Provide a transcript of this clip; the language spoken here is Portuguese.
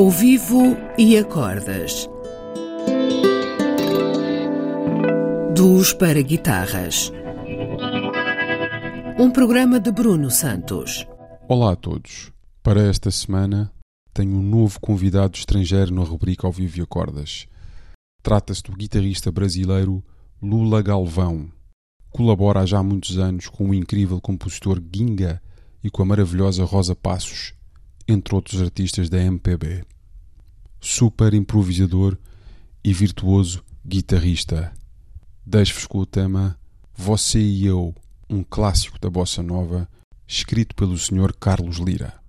Ao vivo e a cordas. Duos para guitarras. Um programa de Bruno Santos. Olá a todos. Para esta semana tenho um novo convidado estrangeiro na rubrica Ao Vivo e a Cordas. Trata-se do guitarrista brasileiro Lula Galvão. Colabora há já muitos anos com o incrível compositor Ginga e com a maravilhosa Rosa Passos, entre outros artistas da MPB. Super improvisador e virtuoso guitarrista. Deixo-vos com o tema Você e Eu, um clássico da bossa nova, escrito pelo Sr. Carlos Lira.